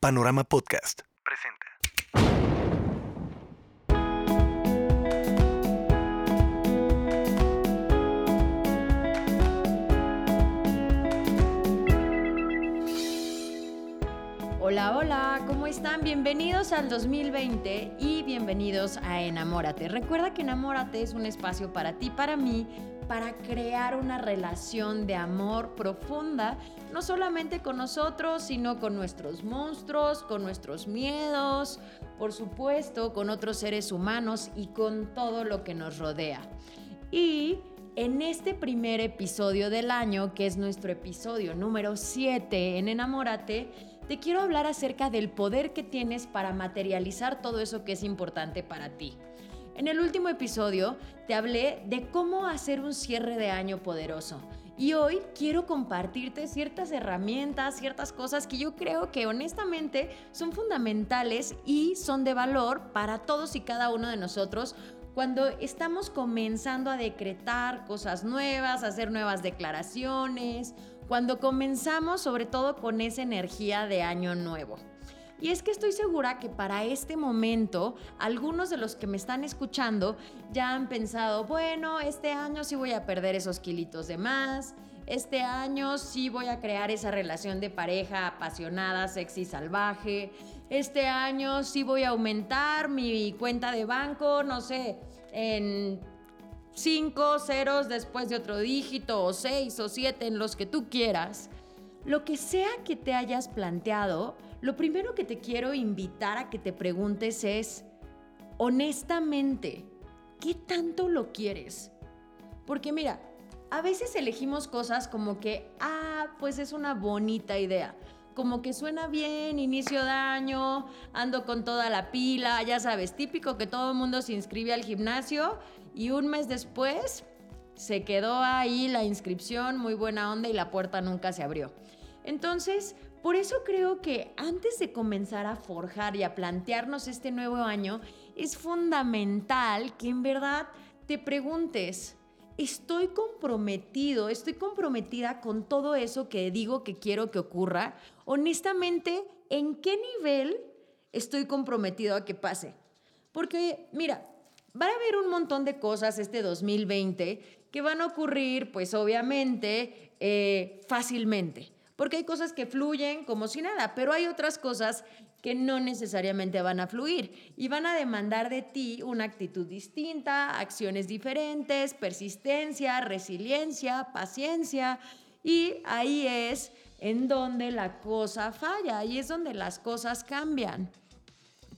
Panorama Podcast presenta. Hola, hola, ¿cómo están? Bienvenidos al 2020 y bienvenidos a Enamórate. Recuerda que Enamórate es un espacio para ti, para mí, para crear una relación de amor profunda, no solamente con nosotros, sino con nuestros monstruos, con nuestros miedos, por supuesto, con otros seres humanos y con todo lo que nos rodea. Y en este primer episodio del año, que es nuestro episodio número 7 en Enamórate, te quiero hablar acerca del poder que tienes para materializar todo eso que es importante para ti. En el último episodio te hablé de cómo hacer un cierre de año poderoso. Y hoy quiero compartirte ciertas herramientas, ciertas cosas que yo creo que honestamente son fundamentales y son de valor para todos y cada uno de nosotros cuando estamos comenzando a decretar cosas nuevas, a hacer nuevas declaraciones, cuando comenzamos sobre todo con esa energía de año nuevo. Y es que estoy segura que para este momento algunos de los que me están escuchando ya han pensado, bueno, este año sí voy a perder esos kilitos de más, este año sí voy a crear esa relación de pareja apasionada, sexy, salvaje, este año sí voy a aumentar mi cuenta de banco, no sé, en cinco ceros después de otro dígito, o seis o siete, en los que tú quieras. Lo que sea que te hayas planteado, lo primero que te quiero invitar a que te preguntes es, honestamente, ¿qué tanto lo quieres? Porque mira, a veces elegimos cosas como que, ah, pues es una bonita idea. Como que suena bien, inicio de año, ando con toda la pila, ya sabes, típico que todo el mundo se inscribe al gimnasio y un mes después se quedó ahí la inscripción, muy buena onda y la puerta nunca se abrió. Entonces, por eso creo que antes de comenzar a forjar y a plantearnos este nuevo año, es fundamental que en verdad te preguntes, ¿estoy comprometido, estoy comprometida con todo eso que digo que quiero que ocurra? Honestamente, ¿en qué nivel estoy comprometido a que pase? Porque, mira, Va a haber un montón de cosas este 2020 que van a ocurrir, pues obviamente, eh, fácilmente. Porque hay cosas que fluyen como si nada, pero hay otras cosas que no necesariamente van a fluir y van a demandar de ti una actitud distinta, acciones diferentes, persistencia, resiliencia, paciencia. Y ahí es en donde la cosa falla, ahí es donde las cosas cambian.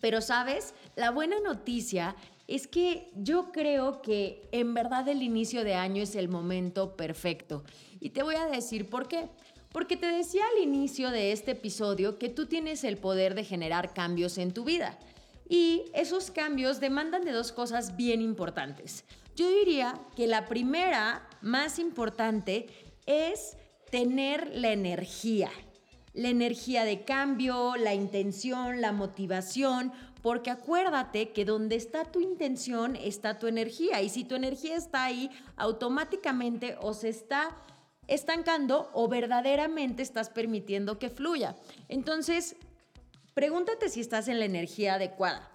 Pero sabes, la buena noticia es que yo creo que en verdad el inicio de año es el momento perfecto. Y te voy a decir por qué. Porque te decía al inicio de este episodio que tú tienes el poder de generar cambios en tu vida. Y esos cambios demandan de dos cosas bien importantes. Yo diría que la primera, más importante, es tener la energía la energía de cambio, la intención, la motivación, porque acuérdate que donde está tu intención está tu energía y si tu energía está ahí, automáticamente o se está estancando o verdaderamente estás permitiendo que fluya. Entonces, pregúntate si estás en la energía adecuada.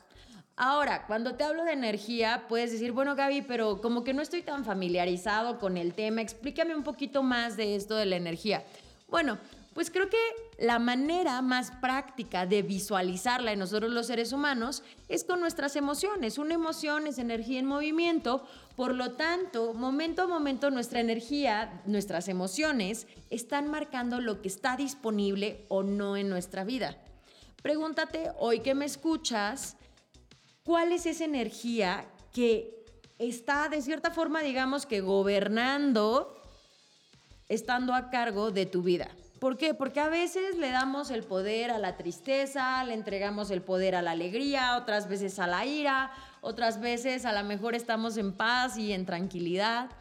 Ahora, cuando te hablo de energía, puedes decir, bueno, Gaby, pero como que no estoy tan familiarizado con el tema, explícame un poquito más de esto de la energía. Bueno, pues creo que la manera más práctica de visualizarla en nosotros los seres humanos es con nuestras emociones. Una emoción es energía en movimiento, por lo tanto, momento a momento nuestra energía, nuestras emociones están marcando lo que está disponible o no en nuestra vida. Pregúntate, hoy que me escuchas, ¿cuál es esa energía que está de cierta forma, digamos que gobernando, estando a cargo de tu vida? ¿Por qué? Porque a veces le damos el poder a la tristeza, le entregamos el poder a la alegría, otras veces a la ira, otras veces a lo mejor estamos en paz y en tranquilidad.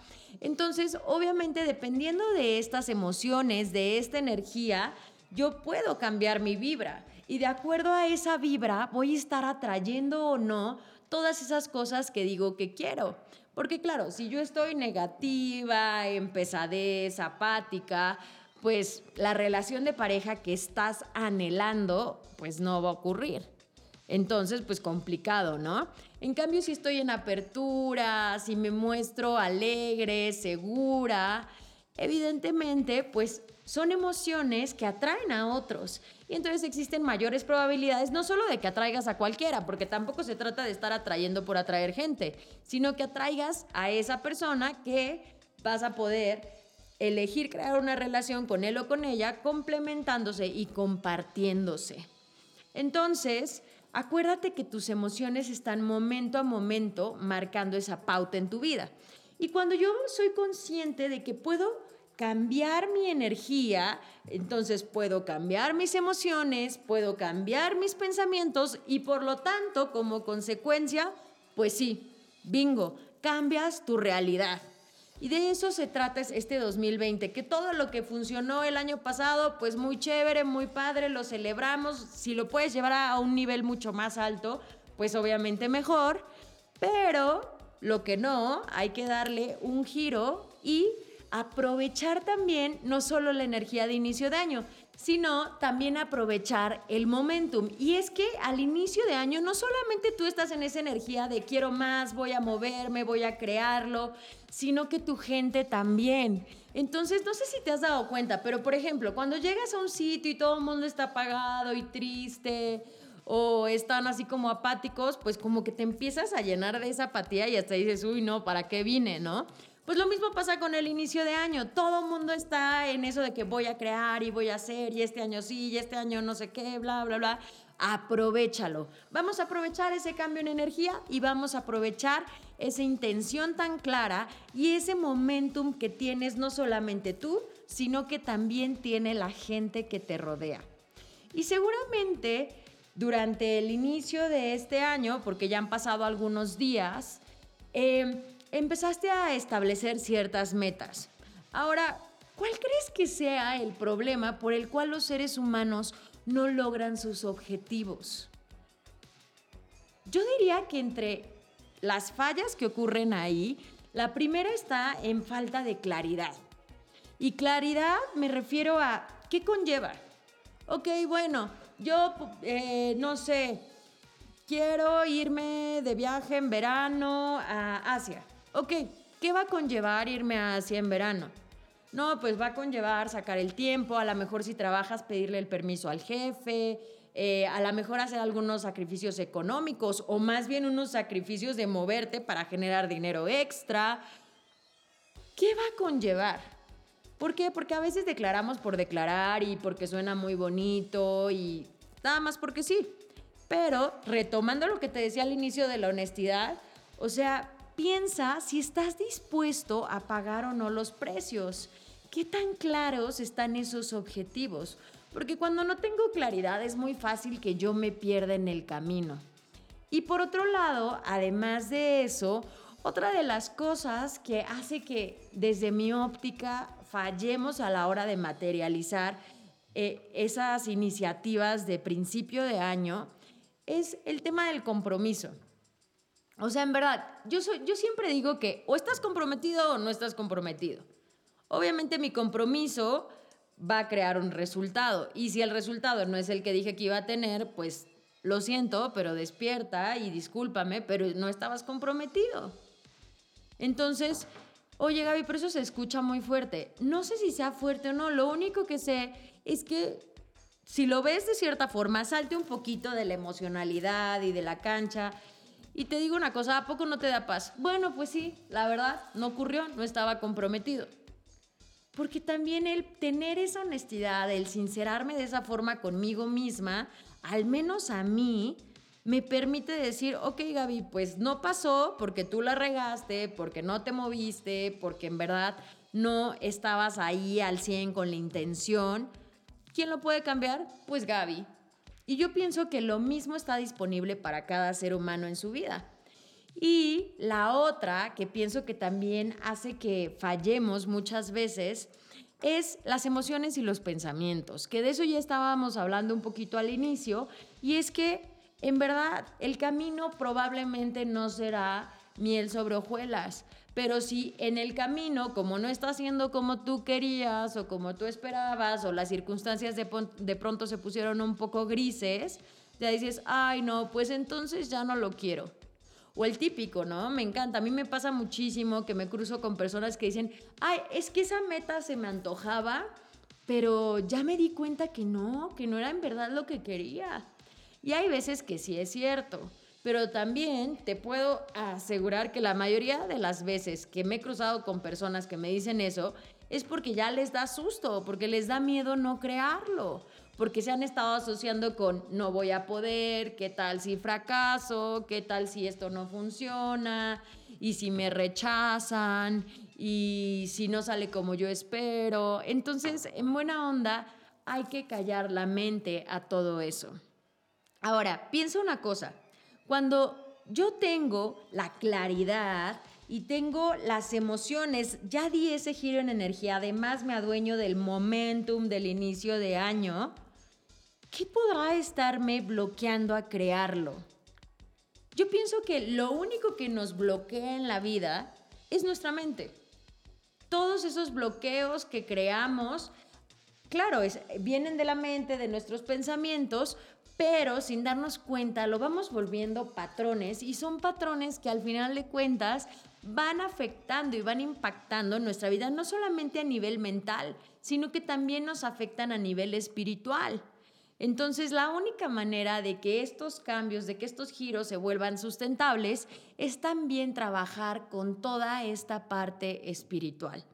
Entonces, obviamente, dependiendo de estas emociones, de esta energía, yo puedo cambiar mi vibra. Y de acuerdo a esa vibra, voy a estar atrayendo o no todas esas cosas que digo que quiero. Porque claro, si yo estoy negativa, en pesadez, apática, pues la relación de pareja que estás anhelando, pues no va a ocurrir. Entonces, pues complicado, ¿no? En cambio, si estoy en apertura, si me muestro alegre, segura, evidentemente, pues son emociones que atraen a otros. Y entonces existen mayores probabilidades, no solo de que atraigas a cualquiera, porque tampoco se trata de estar atrayendo por atraer gente, sino que atraigas a esa persona que vas a poder elegir crear una relación con él o con ella, complementándose y compartiéndose. Entonces, acuérdate que tus emociones están momento a momento marcando esa pauta en tu vida. Y cuando yo soy consciente de que puedo cambiar mi energía, entonces puedo cambiar mis emociones, puedo cambiar mis pensamientos y por lo tanto, como consecuencia, pues sí, bingo, cambias tu realidad. Y de eso se trata este 2020, que todo lo que funcionó el año pasado, pues muy chévere, muy padre, lo celebramos. Si lo puedes llevar a un nivel mucho más alto, pues obviamente mejor. Pero lo que no, hay que darle un giro y aprovechar también no solo la energía de inicio de año, sino también aprovechar el momentum. Y es que al inicio de año no solamente tú estás en esa energía de quiero más, voy a moverme, voy a crearlo, sino que tu gente también. Entonces, no sé si te has dado cuenta, pero por ejemplo, cuando llegas a un sitio y todo el mundo está apagado y triste, o están así como apáticos, pues como que te empiezas a llenar de esa apatía y hasta dices, uy, no, ¿para qué vine, no? Pues lo mismo pasa con el inicio de año. Todo mundo está en eso de que voy a crear y voy a hacer y este año sí y este año no sé qué, bla, bla, bla. Aprovechalo. Vamos a aprovechar ese cambio en energía y vamos a aprovechar esa intención tan clara y ese momentum que tienes no solamente tú, sino que también tiene la gente que te rodea. Y seguramente durante el inicio de este año, porque ya han pasado algunos días, eh, empezaste a establecer ciertas metas. Ahora, ¿cuál crees que sea el problema por el cual los seres humanos no logran sus objetivos? Yo diría que entre las fallas que ocurren ahí, la primera está en falta de claridad. Y claridad me refiero a qué conlleva. Ok, bueno, yo eh, no sé, quiero irme de viaje en verano a Asia ok, ¿qué va a conllevar irme así en verano? No, pues va a conllevar sacar el tiempo, a lo mejor si trabajas pedirle el permiso al jefe, eh, a lo mejor hacer algunos sacrificios económicos o más bien unos sacrificios de moverte para generar dinero extra. ¿Qué va a conllevar? ¿Por qué? Porque a veces declaramos por declarar y porque suena muy bonito y nada más porque sí. Pero retomando lo que te decía al inicio de la honestidad, o sea, piensa si estás dispuesto a pagar o no los precios. ¿Qué tan claros están esos objetivos? Porque cuando no tengo claridad es muy fácil que yo me pierda en el camino. Y por otro lado, además de eso, otra de las cosas que hace que desde mi óptica fallemos a la hora de materializar eh, esas iniciativas de principio de año es el tema del compromiso. O sea, en verdad, yo, soy, yo siempre digo que o estás comprometido o no estás comprometido. Obviamente mi compromiso va a crear un resultado. Y si el resultado no es el que dije que iba a tener, pues lo siento, pero despierta y discúlpame, pero no estabas comprometido. Entonces, oye Gaby, pero eso se escucha muy fuerte. No sé si sea fuerte o no, lo único que sé es que si lo ves de cierta forma, salte un poquito de la emocionalidad y de la cancha y te digo una cosa, ¿a poco no te da paz? Bueno, pues sí, la verdad, no ocurrió, no estaba comprometido. Porque también el tener esa honestidad, el sincerarme de esa forma conmigo misma, al menos a mí, me permite decir, ok Gaby, pues no pasó porque tú la regaste, porque no te moviste, porque en verdad no estabas ahí al 100 con la intención. ¿Quién lo puede cambiar? Pues Gaby. Y yo pienso que lo mismo está disponible para cada ser humano en su vida. Y la otra que pienso que también hace que fallemos muchas veces es las emociones y los pensamientos, que de eso ya estábamos hablando un poquito al inicio, y es que en verdad el camino probablemente no será miel sobre hojuelas, Pero si en el camino, como no está haciendo como tú querías o como tú esperabas, o las circunstancias de, de pronto se pusieron un poco grises, ya dices, ay no, pues entonces ya no lo quiero. O el típico, ¿no? Me encanta. A mí me pasa muchísimo que me cruzo con personas que dicen, ay, es que esa meta se me antojaba, pero ya me di cuenta que no, que no era en verdad lo que quería. Y hay veces que sí es cierto. Pero también te puedo asegurar que la mayoría de las veces que me he cruzado con personas que me dicen eso es porque ya les da susto, porque les da miedo no crearlo, porque se han estado asociando con no voy a poder, qué tal si fracaso, qué tal si esto no funciona, y si me rechazan, y si no sale como yo espero. Entonces, en buena onda, hay que callar la mente a todo eso. Ahora, piensa una cosa. Cuando yo tengo la claridad y tengo las emociones, ya di ese giro en energía, además me adueño del momentum del inicio de año, ¿qué podrá estarme bloqueando a crearlo? Yo pienso que lo único que nos bloquea en la vida es nuestra mente. Todos esos bloqueos que creamos, claro, vienen de la mente, de nuestros pensamientos, pero sin darnos cuenta lo vamos volviendo patrones y son patrones que al final de cuentas van afectando y van impactando nuestra vida no solamente a nivel mental, sino que también nos afectan a nivel espiritual. Entonces, la única manera de que estos cambios, de que estos giros se vuelvan sustentables, es también trabajar con toda esta parte espiritual.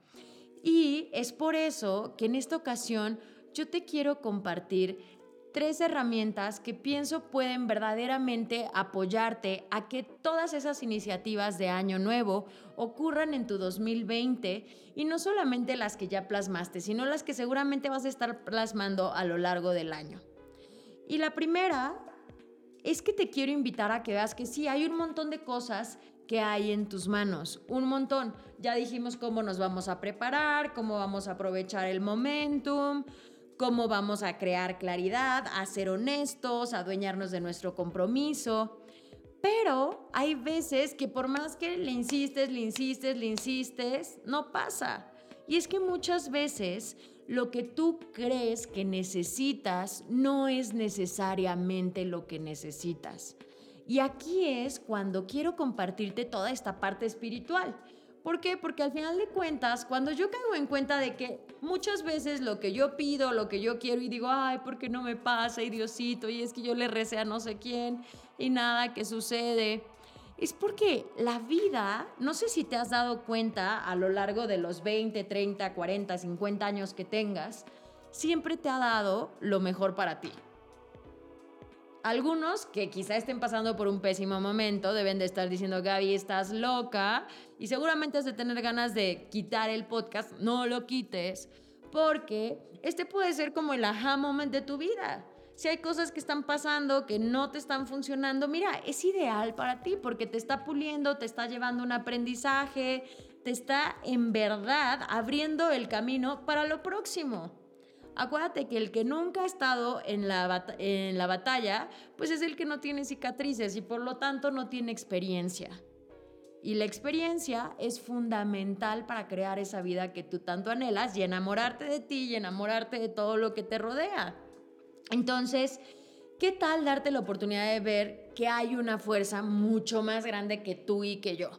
Y es por eso que en esta ocasión yo te quiero compartir tres herramientas que pienso pueden verdaderamente apoyarte a que todas esas iniciativas de año nuevo ocurran en tu 2020 y no solamente las que ya plasmaste, sino las que seguramente vas a estar plasmando a lo largo del año. Y la primera es que te quiero invitar a que veas que sí, hay un montón de cosas que hay en tus manos, un montón. Ya dijimos cómo nos vamos a preparar, cómo vamos a aprovechar el momentum, cómo vamos a crear claridad, a ser honestos, a adueñarnos de nuestro compromiso. Pero hay veces que por más que le insistes, le insistes, le insistes, no pasa. Y es que muchas veces lo que tú crees que necesitas no es necesariamente lo que necesitas. Y aquí es cuando quiero compartirte toda esta parte espiritual. ¿Por qué? Porque al final de cuentas, cuando yo caigo en cuenta de que muchas veces lo que yo pido, lo que yo quiero y digo, ay, ¿por qué no me pasa, y Diosito? Y es que yo le recé a no sé quién y nada que sucede. Es porque la vida, no sé si te has dado cuenta a lo largo de los 20, 30, 40, 50 años que tengas, siempre te ha dado lo mejor para ti. Algunos que quizá estén pasando por un pésimo momento deben de estar diciendo, Gaby, estás loca y seguramente has de tener ganas de quitar el podcast. No lo quites porque este puede ser como el aha moment de tu vida. Si hay cosas que están pasando que no te están funcionando, mira, es ideal para ti porque te está puliendo, te está llevando un aprendizaje, te está en verdad abriendo el camino para lo próximo. Acuérdate que el que nunca ha estado en la, en la batalla, pues es el que no tiene cicatrices y por lo tanto no tiene experiencia. Y la experiencia es fundamental para crear esa vida que tú tanto anhelas y enamorarte de ti y enamorarte de todo lo que te rodea. Entonces, ¿qué tal darte la oportunidad de ver que hay una fuerza mucho más grande que tú y que yo?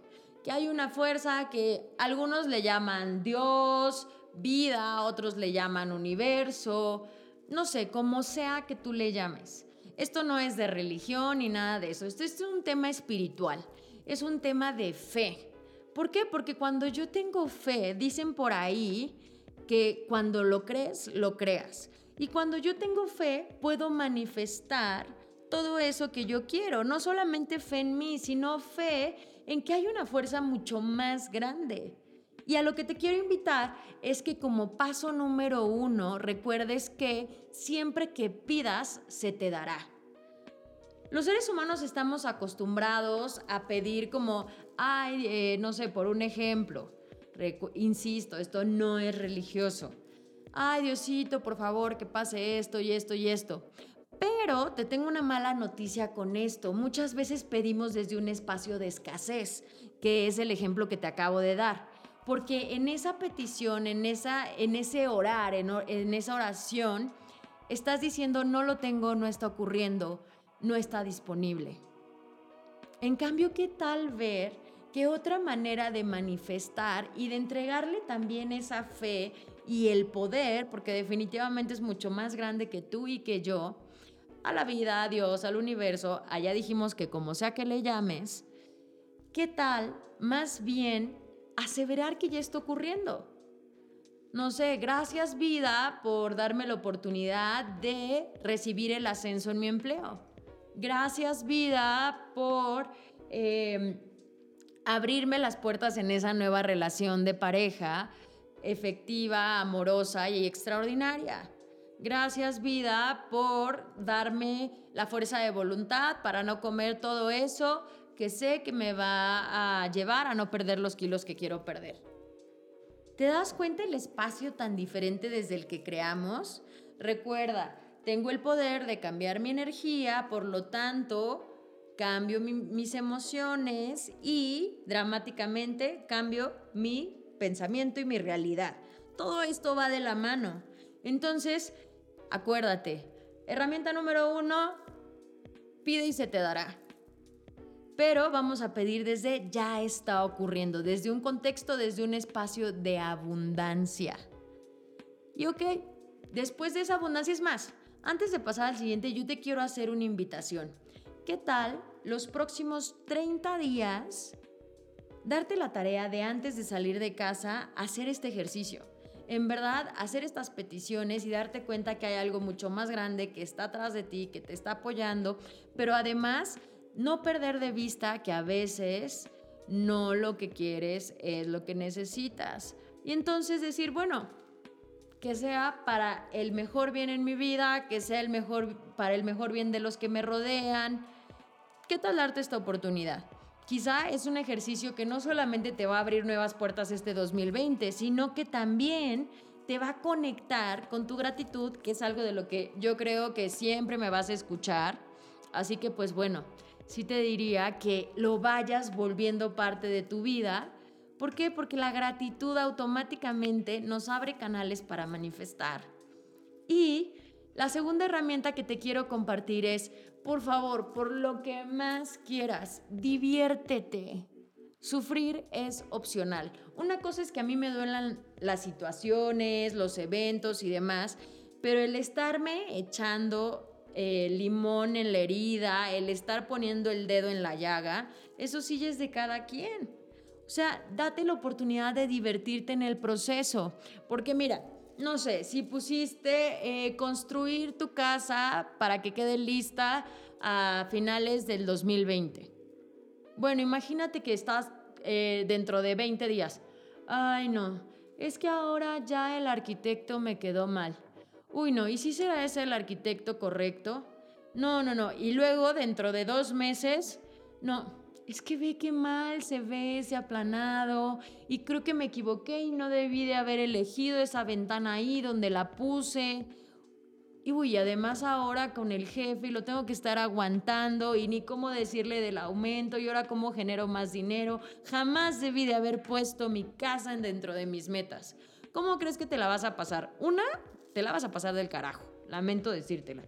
Que hay una fuerza que algunos le llaman Dios, vida, otros le llaman universo, no sé, como sea que tú le llames. Esto no es de religión ni nada de eso, esto es un tema espiritual, es un tema de fe. ¿Por qué? Porque cuando yo tengo fe, dicen por ahí que cuando lo crees, lo creas. Y cuando yo tengo fe, puedo manifestar todo eso que yo quiero. No solamente fe en mí, sino fe en que hay una fuerza mucho más grande. Y a lo que te quiero invitar es que como paso número uno, recuerdes que siempre que pidas, se te dará. Los seres humanos estamos acostumbrados a pedir como, ay, eh, no sé, por un ejemplo, insisto, esto no es religioso. Ay, Diosito, por favor, que pase esto y esto y esto. Pero te tengo una mala noticia con esto. Muchas veces pedimos desde un espacio de escasez, que es el ejemplo que te acabo de dar. Porque en esa petición, en, esa, en ese orar, en, esa oración, estás diciendo no lo tengo, no está ocurriendo, no está disponible. En cambio, ¿qué tal ver que otra manera de manifestar y de entregarle también esa fe y el poder, porque definitivamente es mucho más grande que tú y que yo, a la vida, a Dios, al universo, allá dijimos que como sea que le llames, ¿qué tal más bien aseverar que ya está ocurriendo? No sé, gracias vida por darme la oportunidad de recibir el ascenso en mi empleo. Gracias vida por em, abrirme las puertas en esa nueva relación de pareja efectiva, amorosa y extraordinaria. Gracias vida por darme la fuerza de voluntad para no comer todo eso que sé que me va a llevar a no perder los kilos que quiero perder. ¿Te das cuenta el espacio tan diferente desde el que creamos? Recuerda, tengo el poder de cambiar mi energía, por lo tanto, cambio mis emociones y dramáticamente cambio mi pensamiento y mi realidad. Todo esto va de la mano. Entonces, acuérdate, herramienta número uno, pide y se te dará. Pero vamos a pedir desde ya está ocurriendo, desde un contexto, desde un espacio de abundancia. Y ok, después de esa abundancia es más. Antes de pasar al siguiente, yo te quiero hacer una invitación. ¿Qué tal los próximos 30 días darte la tarea de antes de salir de casa hacer este ejercicio? En verdad, hacer estas peticiones y darte cuenta que hay algo mucho más grande que está atrás de ti, que te está apoyando, pero además no perder de vista que a veces no lo que quieres es lo que necesitas. Y entonces decir, bueno, que sea para el mejor bien en mi vida, que sea el mejor para el mejor bien de los que me rodean. ¿Qué tal darte esta oportunidad? Quizá es un ejercicio que no solamente te va a abrir nuevas puertas este 2020, sino que también te va a conectar con tu gratitud, que es algo de lo que yo creo que siempre me vas a escuchar. Así que pues bueno, sí te diría que lo vayas volviendo parte de tu vida. ¿Por qué? Porque la gratitud automáticamente nos abre canales para manifestar. Y la segunda herramienta que te quiero compartir es, por favor, por lo que más quieras, diviértete. Sufrir es opcional. Una cosa es que a mí me duelen las situaciones, los eventos y demás, pero el estarme echando el limón en la herida, el estar poniendo el dedo en la llaga, eso sí es de cada quien. O sea, date la oportunidad de divertirte en el proceso, porque mira, no sé, si pusiste eh, construir tu casa para que quede lista a finales del 2020. Bueno, imagínate que estás eh, dentro de 20 días. Ay, no, es que ahora ya el arquitecto me quedó mal uy, no, ¿y si será ese el arquitecto correcto? No, no, no. Y luego, dentro de dos meses, no, es que ve qué mal se ve ese aplanado y creo que me equivoqué y no debí de haber elegido esa ventana ahí donde la puse. Y uy, además ahora con el jefe lo tengo que estar aguantando y ni cómo decirle del aumento y ahora cómo genero más dinero. Jamás debí de haber puesto mi casa dentro de mis metas. ¿Cómo crees que te la vas a pasar? Una, te la vas a pasar del carajo. Lamento decírtela.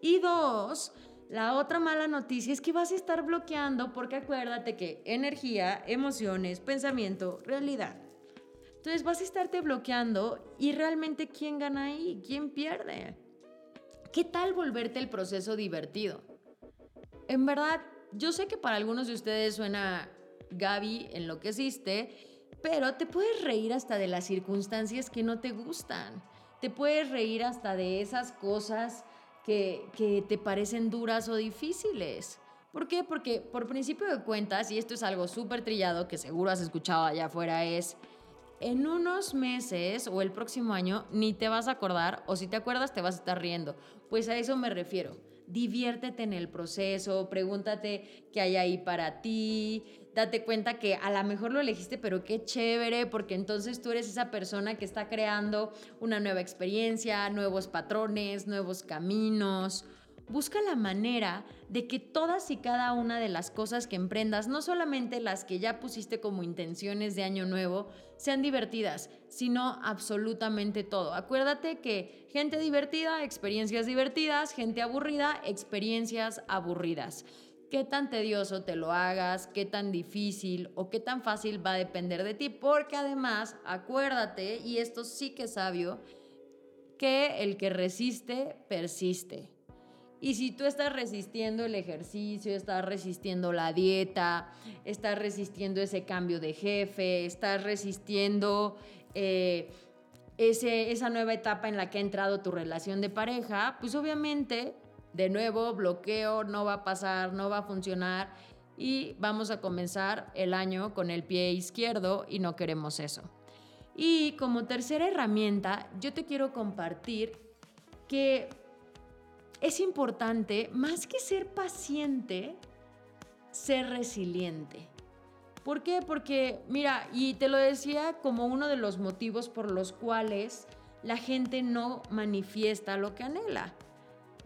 Y dos, la otra mala noticia es que vas a estar bloqueando porque acuérdate que energía, emociones, pensamiento, realidad. Entonces vas a estarte bloqueando y realmente ¿quién gana ahí? ¿Quién pierde? ¿Qué tal volverte el proceso divertido? En verdad, yo sé que para algunos de ustedes suena Gaby en lo que existe, pero te puedes reír hasta de las circunstancias que no te gustan te puedes reír hasta de esas cosas que, que te parecen duras o difíciles. ¿Por qué? Porque por principio de cuentas, y esto es algo súper trillado que seguro has escuchado allá afuera, es en unos meses o el próximo año ni te vas a acordar o si te acuerdas te vas a estar riendo. Pues a eso me refiero. Diviértete en el proceso, pregúntate qué hay ahí para ti, date cuenta que a lo mejor lo elegiste, pero qué chévere, porque entonces tú eres esa persona que está creando una nueva experiencia, nuevos patrones, nuevos caminos. busca la manera de que todas y cada una de las cosas que emprendas, no solamente las que ya pusiste como intenciones de año nuevo, sean divertidas, sino absolutamente todo. Acuérdate que gente divertida, experiencias divertidas, gente aburrida, experiencias aburridas. Qué tan tedioso te lo hagas, qué tan difícil o qué tan fácil va a depender de ti, porque además, acuérdate, y esto sí que es sabio, que el que resiste, persiste. Y si tú estás resistiendo el ejercicio, estás resistiendo la dieta, estás resistiendo ese cambio de jefe, estás resistiendo eh, ese, esa nueva etapa en la que ha entrado tu relación de pareja, pues obviamente, de nuevo, bloqueo, no va a pasar, no va a funcionar y vamos a comenzar el año con el pie izquierdo y no queremos eso. Y como tercera herramienta, yo te quiero compartir que es importante, más que ser paciente, ser resiliente. ¿Por qué? Porque, mira, y te lo decía como uno de los motivos por los cuales la gente no manifiesta lo que anhela.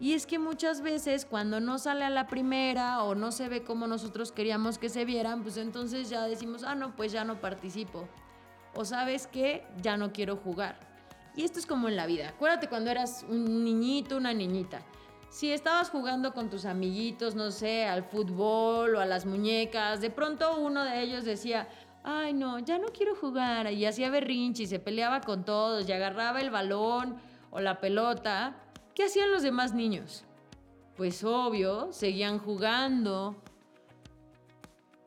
Y es que muchas veces cuando no sale a la primera o no se ve como nosotros queríamos que se vieran, pues entonces ya decimos, ah, no, pues ya no participo. O sabes que ya no quiero jugar. Y esto es como en la vida. Acuérdate cuando eras un niñito, una niñita si estabas jugando con tus amiguitos, no sé, al fútbol o a las muñecas, de pronto uno de ellos decía, ay no, ya no quiero jugar, y hacía berrinche y se peleaba con todos y agarraba el balón o la pelota, ¿qué hacían los demás niños? Pues obvio, seguían jugando,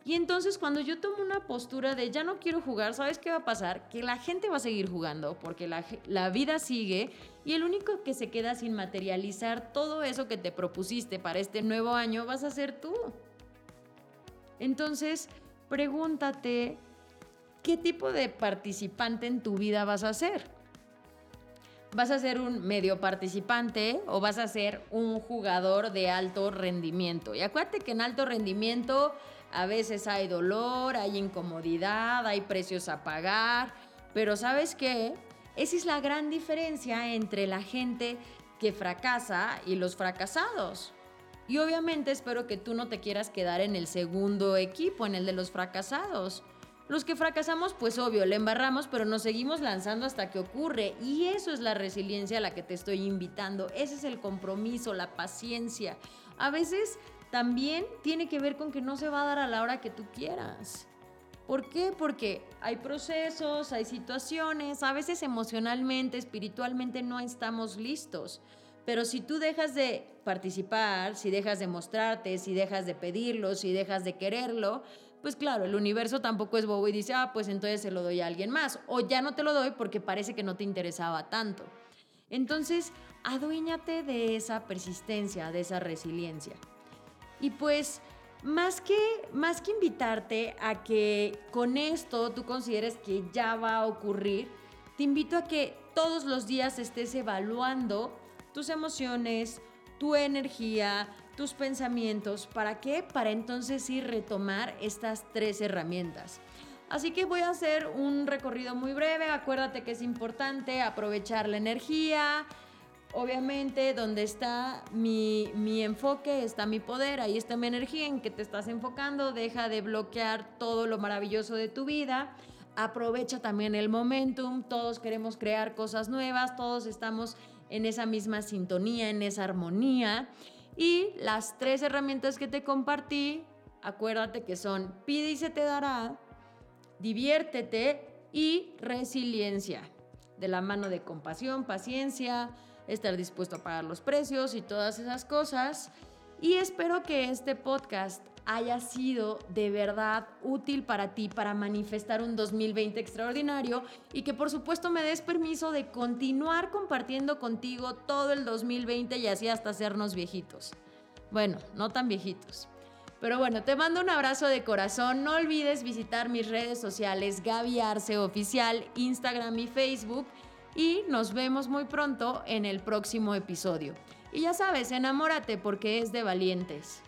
y entonces cuando yo tomo una postura de ya no quiero jugar, ¿sabes qué va a pasar? Que la gente va a seguir jugando porque la, la, vida sigue y el único que se queda sin materializar todo eso que te propusiste para este nuevo año vas a ser tú. Entonces, pregúntate, ¿qué tipo de participante en tu vida vas a ser? ¿Vas a ser un medio participante o vas a ser un jugador de alto rendimiento? Y acuérdate que en alto rendimiento a veces hay dolor, hay incomodidad, hay precios a pagar, pero ¿sabes qué? Esa es la gran diferencia entre la gente que fracasa y los fracasados. Y obviamente espero que tú no te quieras quedar en el segundo equipo, en el de los fracasados. Los que fracasamos, pues obvio, le embarramos, pero nos seguimos lanzando hasta que ocurre. Y eso es la resiliencia a la que te estoy invitando. Ese es el compromiso, la paciencia. A veces también tiene que ver con que no se va a dar a la hora que tú quieras. ¿Por qué? Porque hay procesos, hay situaciones, a veces emocionalmente, espiritualmente no estamos listos. Pero si tú dejas de participar, si dejas de mostrarte, si dejas de pedirlo, si dejas de quererlo, pues claro, el universo tampoco es bobo y dice, ah, pues entonces se lo doy a alguien más. O ya no te lo doy porque parece que no te interesaba tanto. Entonces, aduéñate de esa persistencia, de esa resiliencia. Y pues más que, más que invitarte a que con esto tú consideres que ya va a ocurrir, te invito a que todos los días estés evaluando tus emociones, tu energía, tus pensamientos. ¿Para qué? Para entonces ir retomar estas tres herramientas. Así que voy a hacer un recorrido muy breve. Acuérdate que es importante aprovechar la energía, obviamente donde está mi, enfoque, está mi poder, ahí está mi energía en que te estás enfocando, deja de bloquear todo lo maravilloso de tu vida, aprovecha también el momentum, todos queremos crear cosas nuevas, todos estamos en esa misma sintonía, en esa armonía. Y las tres herramientas que te compartí, acuérdate que son pide y se te dará, diviértete y resiliencia, de la mano de compasión, paciencia, estar dispuesto a pagar los precios y todas esas cosas. Y espero que este podcast haya sido de verdad útil para ti para manifestar un 2020 extraordinario y que por supuesto me des permiso de continuar compartiendo contigo todo el 2020 y así hasta hacernos viejitos. Bueno, no tan viejitos. Pero bueno, te mando un abrazo de corazón. No olvides visitar mis redes sociales Gaby Arce Oficial, Instagram y Facebook y nos vemos muy pronto en el próximo episodio. Y ya sabes, enamórate porque es de valientes.